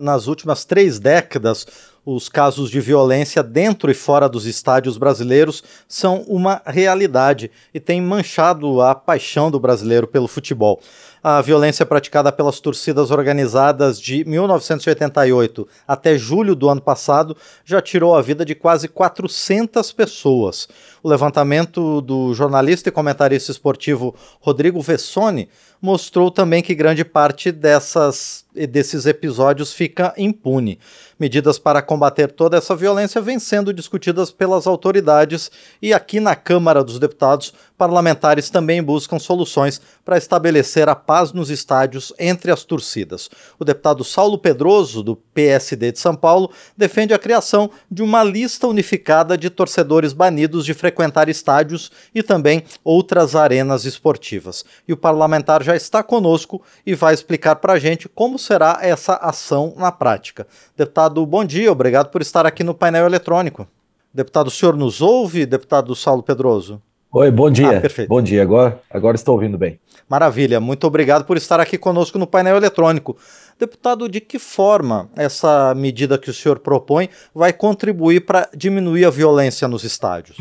Nas últimas três décadas, os casos de violência dentro e fora dos estádios brasileiros são uma realidade e têm manchado a paixão do brasileiro pelo futebol. A violência praticada pelas torcidas organizadas de 1988 até julho do ano passado já tirou a vida de quase 400 pessoas. O levantamento do jornalista e comentarista esportivo Rodrigo Vessoni mostrou também que grande parte dessas, desses episódios fica impune. Medidas para combater toda essa violência vêm sendo discutidas pelas autoridades e aqui na Câmara dos Deputados, parlamentares também buscam soluções para estabelecer a paz nos estádios entre as torcidas. O deputado Saulo Pedroso, do PSD de São Paulo, defende a criação de uma lista unificada de torcedores banidos de frequentar estádios e também outras arenas esportivas. E o parlamentar já está conosco e vai explicar para a gente como será essa ação na prática. Deputado, bom dia, obrigado por estar aqui no painel eletrônico. Deputado, o senhor nos ouve, deputado Saulo Pedroso? Oi, bom dia. Ah, perfeito. Bom dia, agora, agora estou ouvindo bem. Maravilha, muito obrigado por estar aqui conosco no painel eletrônico. Deputado, de que forma essa medida que o senhor propõe vai contribuir para diminuir a violência nos estádios?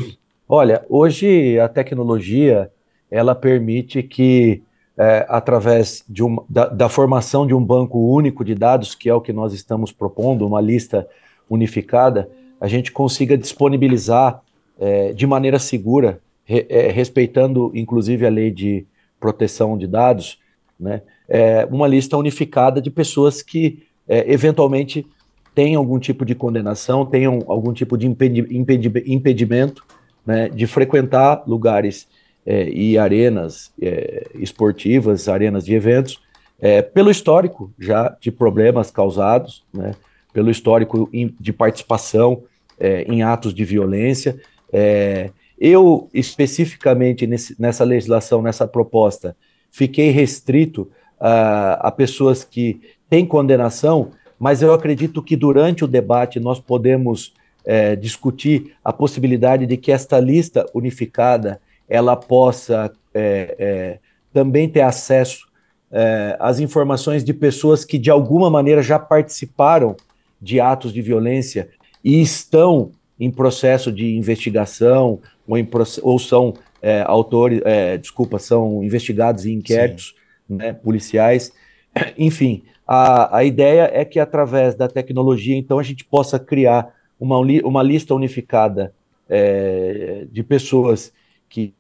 Olha, hoje a tecnologia ela permite que, é, através de um, da, da formação de um banco único de dados, que é o que nós estamos propondo, uma lista unificada, a gente consiga disponibilizar é, de maneira segura re, é, respeitando inclusive a lei de proteção de dados, né, é, uma lista unificada de pessoas que é, eventualmente tenham algum tipo de condenação, tenham algum tipo de impedi impedi impedimento né, de frequentar lugares é, e arenas é, esportivas, arenas de eventos, é, pelo histórico já de problemas causados, né, pelo histórico de participação é, em atos de violência. É, eu, especificamente nesse, nessa legislação, nessa proposta, fiquei restrito a, a pessoas que têm condenação, mas eu acredito que durante o debate nós podemos é, discutir a possibilidade de que esta lista unificada ela possa é, é, também ter acesso é, às informações de pessoas que de alguma maneira já participaram de atos de violência e estão em processo de investigação ou, em, ou são é, autores, é, desculpa, são investigados em inquéritos né, policiais. Enfim, a, a ideia é que através da tecnologia, então, a gente possa criar uma, uma lista unificada é, de pessoas que,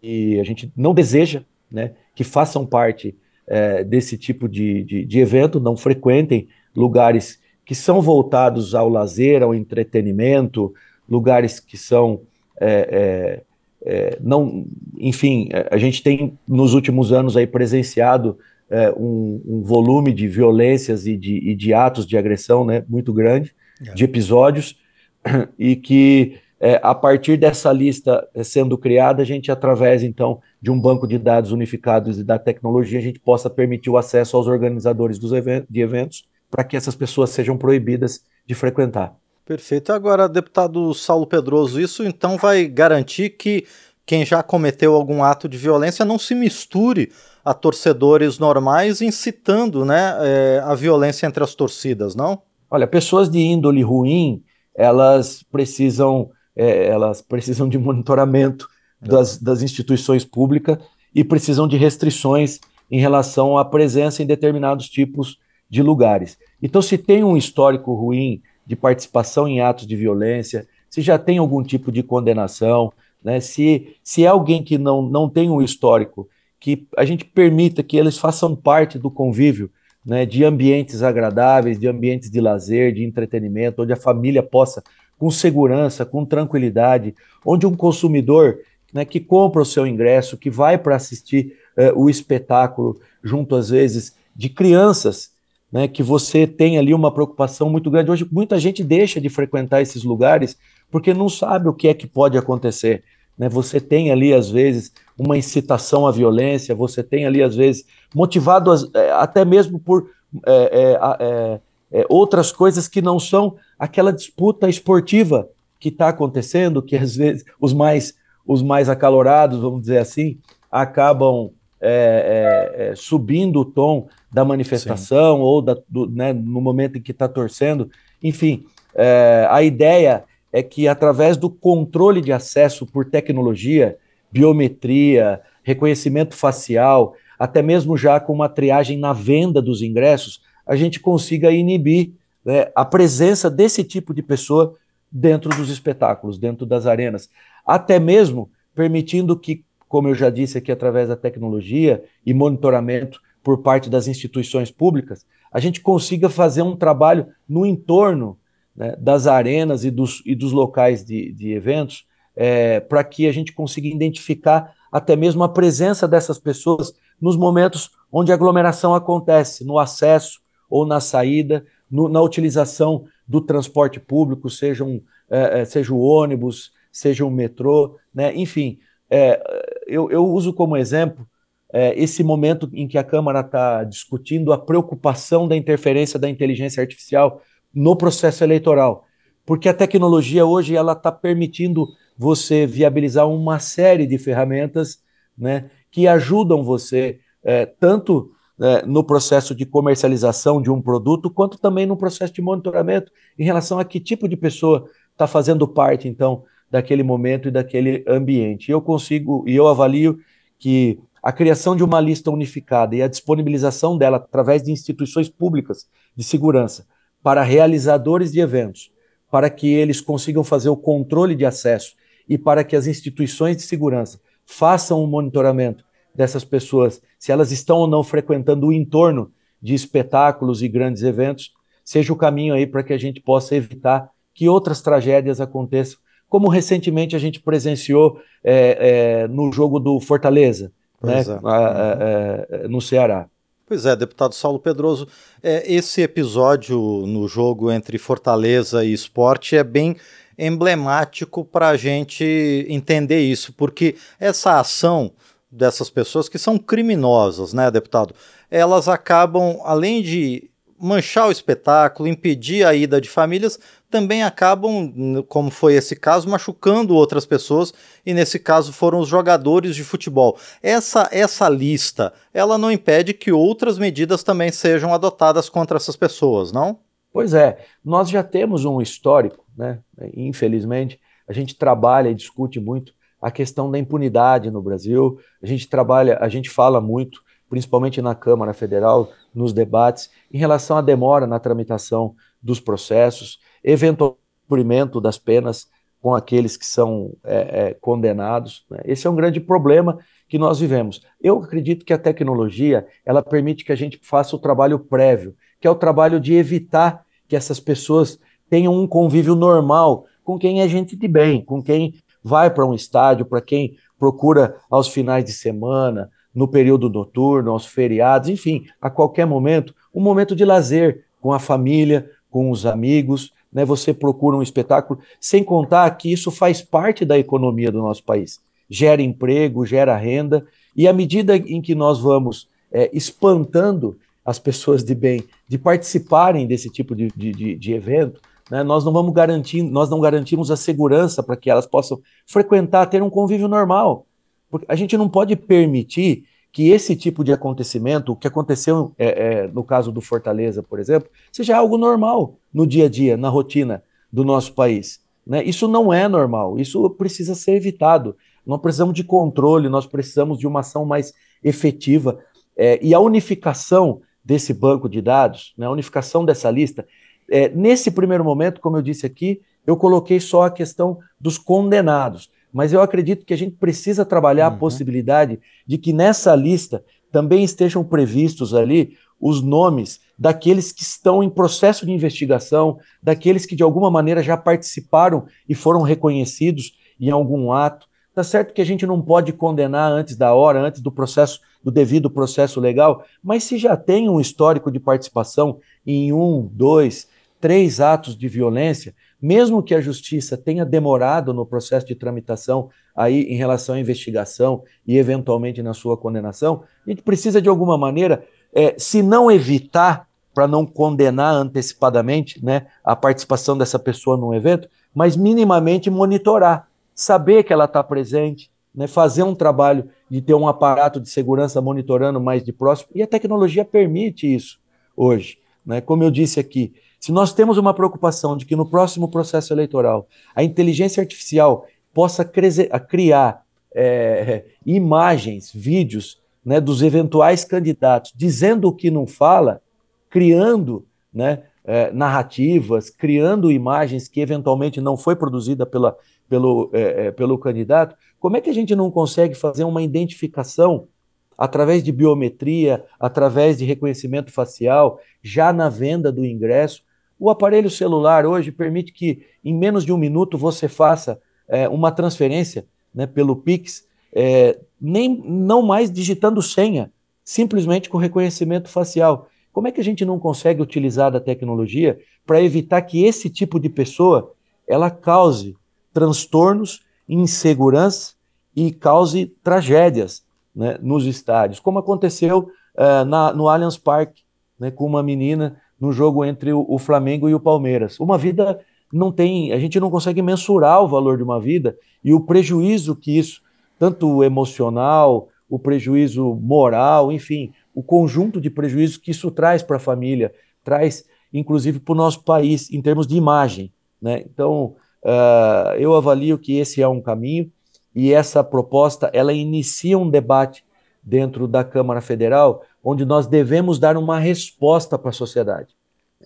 que, a gente não deseja né, que façam parte é, desse tipo de, de, de evento, não frequentem lugares que são voltados ao lazer, ao entretenimento, lugares que são é, é, é não, enfim, a gente tem nos últimos anos aí presenciado é, um, um, volume de violências e de, e de, atos de agressão, né, muito grande, é. de episódios e que é, a partir dessa lista sendo criada, a gente através então de um banco de dados unificados e da tecnologia, a gente possa permitir o acesso aos organizadores dos eventos, de eventos para que essas pessoas sejam proibidas de frequentar. Perfeito. Agora, deputado Saulo Pedroso, isso então vai garantir que quem já cometeu algum ato de violência não se misture a torcedores normais, incitando né, é, a violência entre as torcidas, não? Olha, pessoas de índole ruim, elas precisam, é, elas precisam de monitoramento das, das instituições públicas e precisam de restrições em relação à presença em determinados tipos de lugares. Então, se tem um histórico ruim de participação em atos de violência, se já tem algum tipo de condenação, né, se, se é alguém que não, não tem um histórico, que a gente permita que eles façam parte do convívio né, de ambientes agradáveis, de ambientes de lazer, de entretenimento, onde a família possa, com segurança, com tranquilidade, onde um consumidor né, que compra o seu ingresso, que vai para assistir uh, o espetáculo, junto às vezes de crianças né, que você tem ali uma preocupação muito grande. Hoje, muita gente deixa de frequentar esses lugares porque não sabe o que é que pode acontecer. Né? Você tem ali, às vezes, uma incitação à violência, você tem ali, às vezes, motivado é, até mesmo por é, é, é, outras coisas que não são aquela disputa esportiva que está acontecendo, que às vezes os mais, os mais acalorados, vamos dizer assim, acabam é, é, é, subindo o tom da manifestação Sim. ou da, do, né, no momento em que está torcendo. Enfim, é, a ideia é que através do controle de acesso por tecnologia, biometria, reconhecimento facial, até mesmo já com uma triagem na venda dos ingressos, a gente consiga inibir né, a presença desse tipo de pessoa dentro dos espetáculos, dentro das arenas. Até mesmo permitindo que, como eu já disse aqui, através da tecnologia e monitoramento por parte das instituições públicas, a gente consiga fazer um trabalho no entorno né, das arenas e dos, e dos locais de, de eventos, é, para que a gente consiga identificar até mesmo a presença dessas pessoas nos momentos onde a aglomeração acontece, no acesso ou na saída, no, na utilização do transporte público, seja, um, é, é seja o ônibus, seja o metrô, né? enfim. É, eu, eu, uso como exemplo é, esse momento em que a Câmara está discutindo a preocupação da interferência da inteligência artificial no processo eleitoral, porque a tecnologia hoje ela está permitindo você viabilizar uma série de ferramentas né, que ajudam você é, tanto é, no processo de comercialização de um produto, quanto também no processo de monitoramento em relação a que tipo de pessoa está fazendo parte, então, daquele momento e daquele ambiente. Eu consigo e eu avalio que a criação de uma lista unificada e a disponibilização dela através de instituições públicas de segurança para realizadores de eventos, para que eles consigam fazer o controle de acesso e para que as instituições de segurança façam o um monitoramento dessas pessoas, se elas estão ou não frequentando o entorno de espetáculos e grandes eventos, seja o caminho aí para que a gente possa evitar que outras tragédias aconteçam, como recentemente a gente presenciou é, é, no jogo do Fortaleza, né, é. a, a, no Ceará. Pois é, deputado Saulo Pedroso, é, esse episódio no jogo entre Fortaleza e Esporte é bem emblemático para a gente entender isso, porque essa ação dessas pessoas que são criminosas, né, deputado, elas acabam, além de manchar o espetáculo, impedir a ida de famílias, também acabam, como foi esse caso, machucando outras pessoas, e nesse caso foram os jogadores de futebol. Essa, essa lista, ela não impede que outras medidas também sejam adotadas contra essas pessoas, não? Pois é, nós já temos um histórico, né? Infelizmente, a gente trabalha e discute muito a questão da impunidade no Brasil. A gente trabalha, a gente fala muito, principalmente na Câmara Federal, nos debates, em relação à demora na tramitação dos processos eventual cumprimento das penas com aqueles que são é, é, condenados. Né? Esse é um grande problema que nós vivemos. Eu acredito que a tecnologia ela permite que a gente faça o trabalho prévio, que é o trabalho de evitar que essas pessoas tenham um convívio normal com quem é gente de bem, com quem vai para um estádio, para quem procura aos finais de semana, no período noturno, aos feriados, enfim, a qualquer momento, um momento de lazer com a família, com os amigos, né, você procura um espetáculo, sem contar que isso faz parte da economia do nosso país. Gera emprego, gera renda, e à medida em que nós vamos é, espantando as pessoas de bem de participarem desse tipo de, de, de evento, né, nós não vamos garantir, nós não garantimos a segurança para que elas possam frequentar, ter um convívio normal. Porque a gente não pode permitir que esse tipo de acontecimento, o que aconteceu é, é, no caso do Fortaleza, por exemplo, seja algo normal no dia a dia, na rotina do nosso país. Né? Isso não é normal, isso precisa ser evitado. Nós precisamos de controle, nós precisamos de uma ação mais efetiva. É, e a unificação desse banco de dados, né, a unificação dessa lista, é, nesse primeiro momento, como eu disse aqui, eu coloquei só a questão dos condenados mas eu acredito que a gente precisa trabalhar uhum. a possibilidade de que nessa lista também estejam previstos ali os nomes daqueles que estão em processo de investigação, daqueles que de alguma maneira já participaram e foram reconhecidos em algum ato. Tá certo que a gente não pode condenar antes da hora, antes do processo, do devido processo legal, mas se já tem um histórico de participação em um, dois, três atos de violência, mesmo que a justiça tenha demorado no processo de tramitação aí em relação à investigação e eventualmente na sua condenação, a gente precisa de alguma maneira, é, se não evitar para não condenar antecipadamente né, a participação dessa pessoa num evento, mas minimamente monitorar, saber que ela está presente, né, fazer um trabalho de ter um aparato de segurança monitorando mais de próximo, e a tecnologia permite isso hoje. Né? Como eu disse aqui, se nós temos uma preocupação de que no próximo processo eleitoral a inteligência artificial possa criar é, imagens, vídeos né, dos eventuais candidatos, dizendo o que não fala, criando né, é, narrativas, criando imagens que eventualmente não foi produzida pela, pelo, é, é, pelo candidato, como é que a gente não consegue fazer uma identificação através de biometria, através de reconhecimento facial, já na venda do ingresso? O aparelho celular hoje permite que em menos de um minuto você faça é, uma transferência né, pelo Pix, é, nem, não mais digitando senha, simplesmente com reconhecimento facial. Como é que a gente não consegue utilizar da tecnologia para evitar que esse tipo de pessoa ela cause transtornos, insegurança e cause tragédias né, nos estádios, como aconteceu uh, na, no Allianz Parque, né, com uma menina no jogo entre o, o Flamengo e o Palmeiras. Uma vida não tem, a gente não consegue mensurar o valor de uma vida e o prejuízo que isso, tanto emocional, o prejuízo moral, enfim, o conjunto de prejuízos que isso traz para a família, traz inclusive para o nosso país em termos de imagem. Né? Então, uh, eu avalio que esse é um caminho e essa proposta ela inicia um debate dentro da Câmara Federal, onde nós devemos dar uma resposta para a sociedade.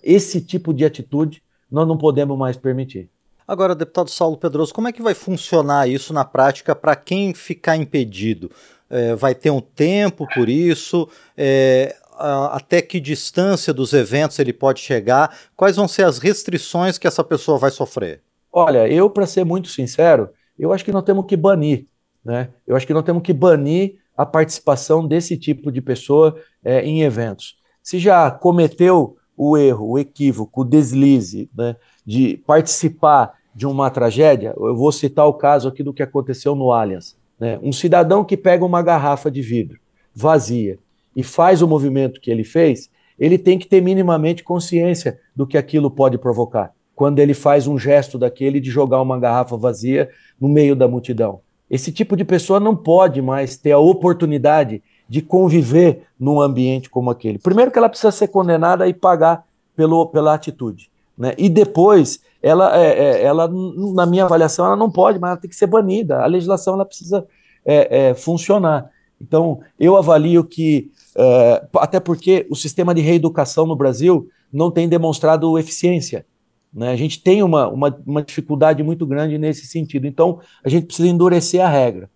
Esse tipo de atitude nós não podemos mais permitir. Agora, deputado Saulo Pedroso, como é que vai funcionar isso na prática para quem ficar impedido? É, vai ter um tempo por isso? É, a, até que distância dos eventos ele pode chegar? Quais vão ser as restrições que essa pessoa vai sofrer? Olha, eu, para ser muito sincero, eu acho que nós temos que banir. Né? Eu acho que nós temos que banir a participação desse tipo de pessoa é, em eventos. Se já cometeu o erro, o equívoco, o deslize né, de participar de uma tragédia, eu vou citar o caso aqui do que aconteceu no Allianz. Né? Um cidadão que pega uma garrafa de vidro vazia e faz o movimento que ele fez, ele tem que ter minimamente consciência do que aquilo pode provocar. Quando ele faz um gesto daquele de jogar uma garrafa vazia no meio da multidão. Esse tipo de pessoa não pode mais ter a oportunidade de conviver num ambiente como aquele. Primeiro que ela precisa ser condenada e pagar pelo, pela atitude. Né? E depois, ela, é, é, ela, na minha avaliação, ela não pode, mas ela tem que ser banida. A legislação ela precisa é, é funcionar. Então, eu avalio que, é, até porque o sistema de reeducação no Brasil não tem demonstrado eficiência. Né? A gente tem uma, uma, uma dificuldade muito grande nesse sentido. Então, a gente precisa endurecer a regra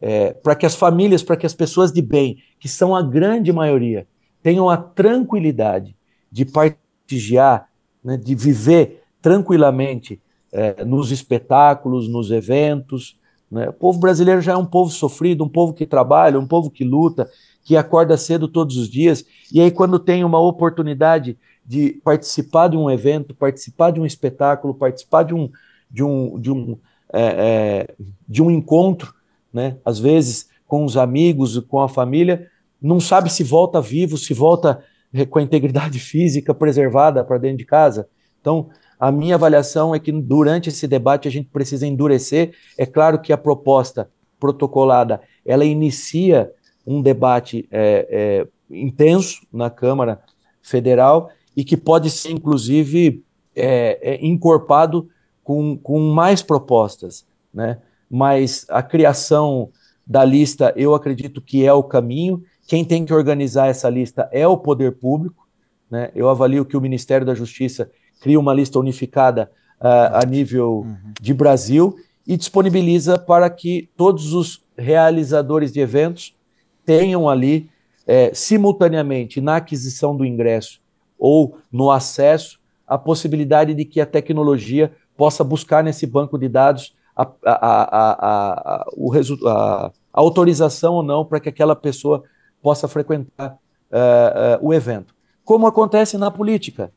é, para que as famílias, para que as pessoas de bem, que são a grande maioria, tenham a tranquilidade de prestigiar, né, de viver tranquilamente é, nos espetáculos, nos eventos. Né? O povo brasileiro já é um povo sofrido, um povo que trabalha, um povo que luta, que acorda cedo todos os dias, e aí, quando tem uma oportunidade de participar de um evento, participar de um espetáculo, participar de um, de um, de um, é, é, de um encontro, né? às vezes com os amigos, com a família, não sabe se volta vivo, se volta com a integridade física preservada para dentro de casa. Então, a minha avaliação é que durante esse debate a gente precisa endurecer. É claro que a proposta protocolada ela inicia um debate é, é, intenso na Câmara Federal e que pode ser, inclusive, é, é encorpado com, com mais propostas. Né? mas a criação da lista eu acredito que é o caminho. Quem tem que organizar essa lista é o poder público. Né? Eu avalio que o Ministério da Justiça cria uma lista unificada uh, a nível uhum. de Brasil e disponibiliza para que todos os realizadores de eventos tenham ali, é, simultaneamente, na aquisição do ingresso ou no acesso, a possibilidade de que a tecnologia possa buscar nesse banco de dados a, a, a, o a, autorização ou não para que aquela pessoa possa frequentar uh, uh, o evento. Como acontece na política.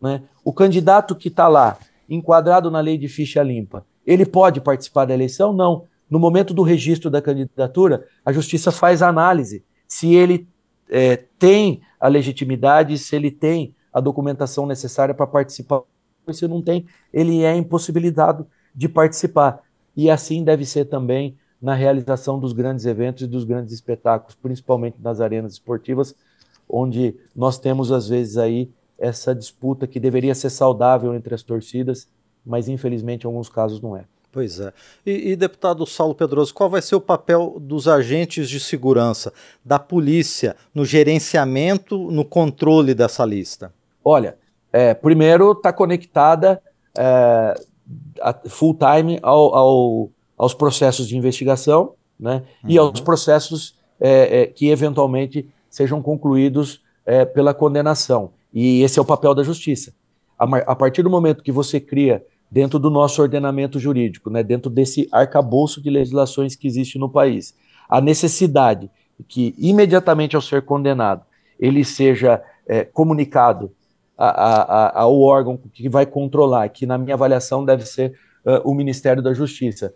Né? O candidato que está lá, enquadrado na lei de ficha limpa, ele pode participar da eleição? Não. No momento do registro da candidatura, a justiça faz a análise se ele é, tem a legitimidade, se ele tem a documentação necessária para participar. Se não tem, ele é impossibilitado de participar. E assim deve ser também na realização dos grandes eventos e dos grandes espetáculos, principalmente nas arenas esportivas, onde nós temos às vezes aí essa disputa que deveria ser saudável entre as torcidas, mas infelizmente em alguns casos não é. Pois é. E, e, deputado Saulo Pedroso, qual vai ser o papel dos agentes de segurança, da polícia, no gerenciamento, no controle dessa lista? Olha, é, primeiro está conectada é, full time ao, ao, aos processos de investigação né, uhum. e aos processos é, é, que eventualmente sejam concluídos é, pela condenação. E esse é o papel da justiça. A, a partir do momento que você cria dentro do nosso ordenamento jurídico, né, dentro desse arcabouço de legislações que existe no país. A necessidade que, imediatamente ao ser condenado, ele seja é, comunicado a, a, a, ao órgão que vai controlar, que, na minha avaliação, deve ser uh, o Ministério da Justiça.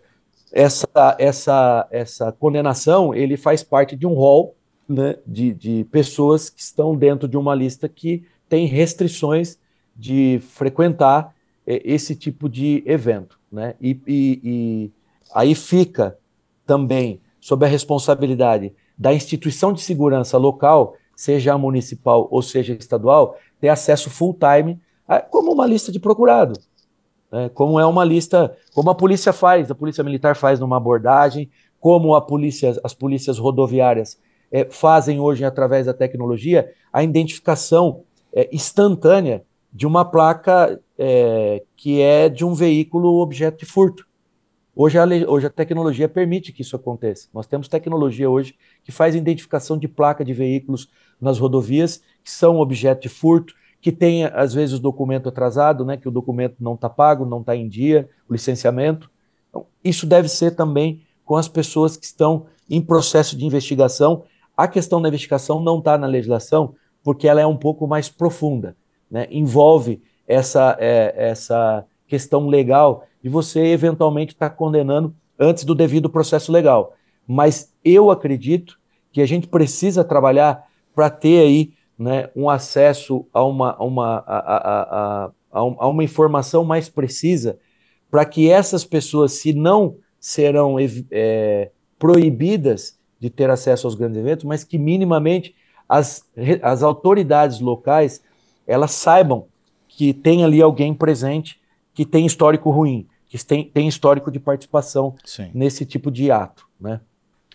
Essa, essa, essa condenação ele faz parte de um rol né, de, de pessoas que estão dentro de uma lista que tem restrições de frequentar esse tipo de evento. Né? E, e, e aí fica também sob a responsabilidade da instituição de segurança local, seja a municipal ou seja estadual, ter acesso full time como uma lista de procurado. Né? Como é uma lista, como a polícia faz, a polícia militar faz numa abordagem, como a polícia, as polícias rodoviárias é, fazem hoje através da tecnologia a identificação é, instantânea de uma placa é, que é de um veículo objeto de furto. Hoje a, hoje a tecnologia permite que isso aconteça. Nós temos tecnologia hoje que faz identificação de placa de veículos nas rodovias que são objeto de furto, que tem às vezes o documento atrasado, né, que o documento não está pago, não está em dia, o licenciamento. Então, isso deve ser também com as pessoas que estão em processo de investigação. A questão da investigação não está na legislação, porque ela é um pouco mais profunda, né? envolve essa, é, essa questão legal de você eventualmente estar tá condenando antes do devido processo legal. Mas eu acredito que a gente precisa trabalhar para ter aí né, um acesso a uma, a uma, a, a, a, uma informação mais precisa para que essas pessoas, se não serão é, proibidas de ter acesso aos grandes eventos, mas que minimamente as, as autoridades locais elas saibam que tem ali alguém presente que tem histórico ruim, que tem, tem histórico de participação Sim. nesse tipo de ato. Né?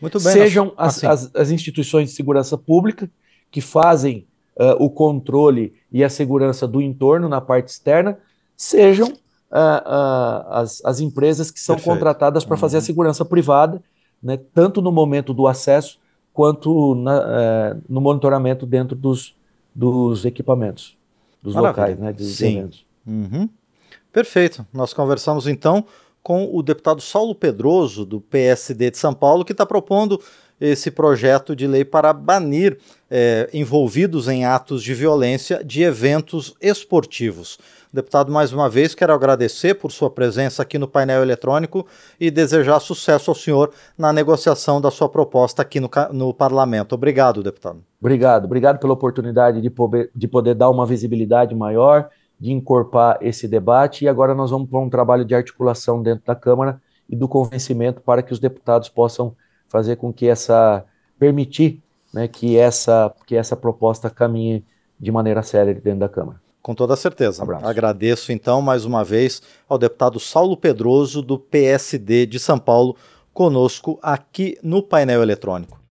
Muito bem. Sejam as, assim. as, as, instituições de segurança pública que fazem uh, o controle e a segurança do entorno na parte externa, sejam uh, uh, as, as empresas que são Perfeito. contratadas para uhum. fazer a uhum. segurança privada, né, tanto no momento do acesso quanto na, no monitoramento dentro dos, dos equipamentos dos Maravilha. locais, né, dos Sim. eventos. Uhum. Perfeito. Nós conversamos então com o deputado Saulo Pedroso, do PSD de São Paulo, que está propondo esse projeto de lei para banir é, envolvidos em atos de violência de eventos esportivos. Deputado, mais uma vez, quero agradecer por sua presença aqui no painel eletrônico e desejar sucesso ao senhor na negociação da sua proposta aqui no, no parlamento. Obrigado, deputado. Obrigado, obrigado pela oportunidade de poder, de poder dar uma visibilidade maior, de encorpar esse debate e agora nós vamos para um trabalho de articulação dentro da Câmara e do convencimento para que os deputados possam fazer com que essa permitir né, que essa que essa proposta caminhe de maneira séria dentro da Câmara. Com toda certeza. Um Agradeço então mais uma vez ao deputado Saulo Pedroso, do PSD de São Paulo, conosco aqui no painel eletrônico.